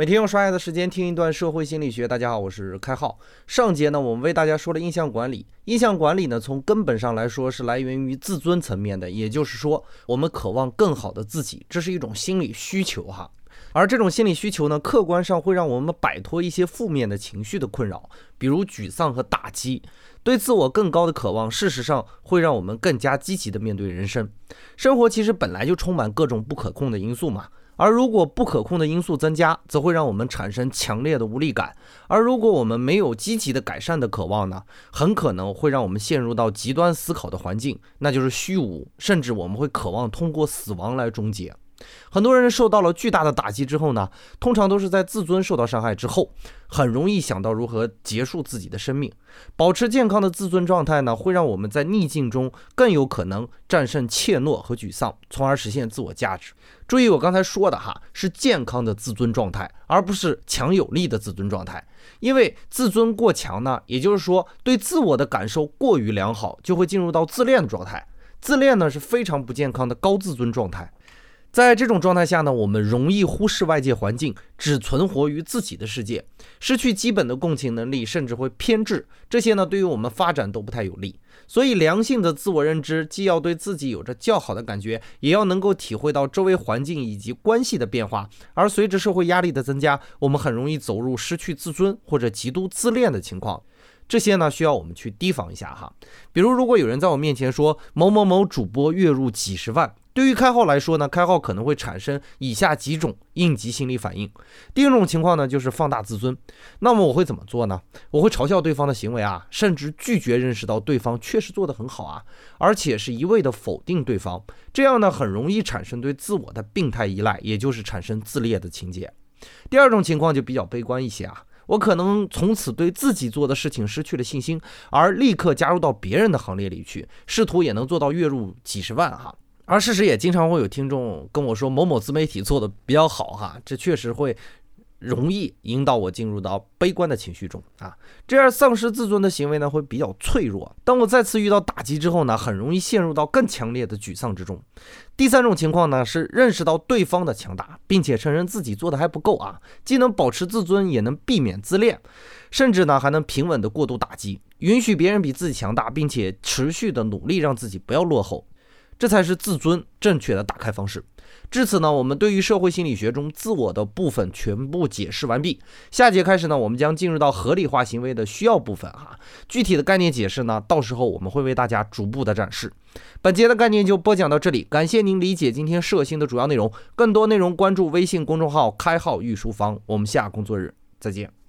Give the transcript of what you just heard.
每天用刷牙的时间听一段社会心理学。大家好，我是开浩。上节呢，我们为大家说了印象管理。印象管理呢，从根本上来说是来源于自尊层面的，也就是说，我们渴望更好的自己，这是一种心理需求哈。而这种心理需求呢，客观上会让我们摆脱一些负面的情绪的困扰，比如沮丧和打击。对自我更高的渴望，事实上会让我们更加积极的面对人生。生活其实本来就充满各种不可控的因素嘛。而如果不可控的因素增加，则会让我们产生强烈的无力感；而如果我们没有积极的改善的渴望呢，很可能会让我们陷入到极端思考的环境，那就是虚无，甚至我们会渴望通过死亡来终结。很多人受到了巨大的打击之后呢，通常都是在自尊受到伤害之后，很容易想到如何结束自己的生命。保持健康的自尊状态呢，会让我们在逆境中更有可能战胜怯懦和沮丧，从而实现自我价值。注意我刚才说的哈，是健康的自尊状态，而不是强有力的自尊状态。因为自尊过强呢，也就是说对自我的感受过于良好，就会进入到自恋的状态。自恋呢是非常不健康的高自尊状态。在这种状态下呢，我们容易忽视外界环境，只存活于自己的世界，失去基本的共情能力，甚至会偏执。这些呢，对于我们发展都不太有利。所以，良性的自我认知既要对自己有着较好的感觉，也要能够体会到周围环境以及关系的变化。而随着社会压力的增加，我们很容易走入失去自尊或者极度自恋的情况。这些呢，需要我们去提防一下哈。比如，如果有人在我面前说某某某主播月入几十万。对于开号来说呢，开号可能会产生以下几种应急心理反应。第一种情况呢，就是放大自尊。那么我会怎么做呢？我会嘲笑对方的行为啊，甚至拒绝认识到对方确实做得很好啊，而且是一味的否定对方。这样呢，很容易产生对自我的病态依赖，也就是产生自恋的情节。第二种情况就比较悲观一些啊，我可能从此对自己做的事情失去了信心，而立刻加入到别人的行列里去，试图也能做到月入几十万哈。而事实也经常会有听众跟我说某某自媒体做的比较好哈，这确实会容易引导我进入到悲观的情绪中啊。这样丧失自尊的行为呢，会比较脆弱。当我再次遇到打击之后呢，很容易陷入到更强烈的沮丧之中。第三种情况呢，是认识到对方的强大，并且承认自己做的还不够啊，既能保持自尊，也能避免自恋，甚至呢还能平稳的过度打击，允许别人比自己强大，并且持续的努力让自己不要落后。这才是自尊正确的打开方式。至此呢，我们对于社会心理学中自我的部分全部解释完毕。下节开始呢，我们将进入到合理化行为的需要部分哈。具体的概念解释呢，到时候我们会为大家逐步的展示。本节的概念就播讲到这里，感谢您理解今天社新的主要内容。更多内容关注微信公众号“开号御书房”。我们下工作日再见。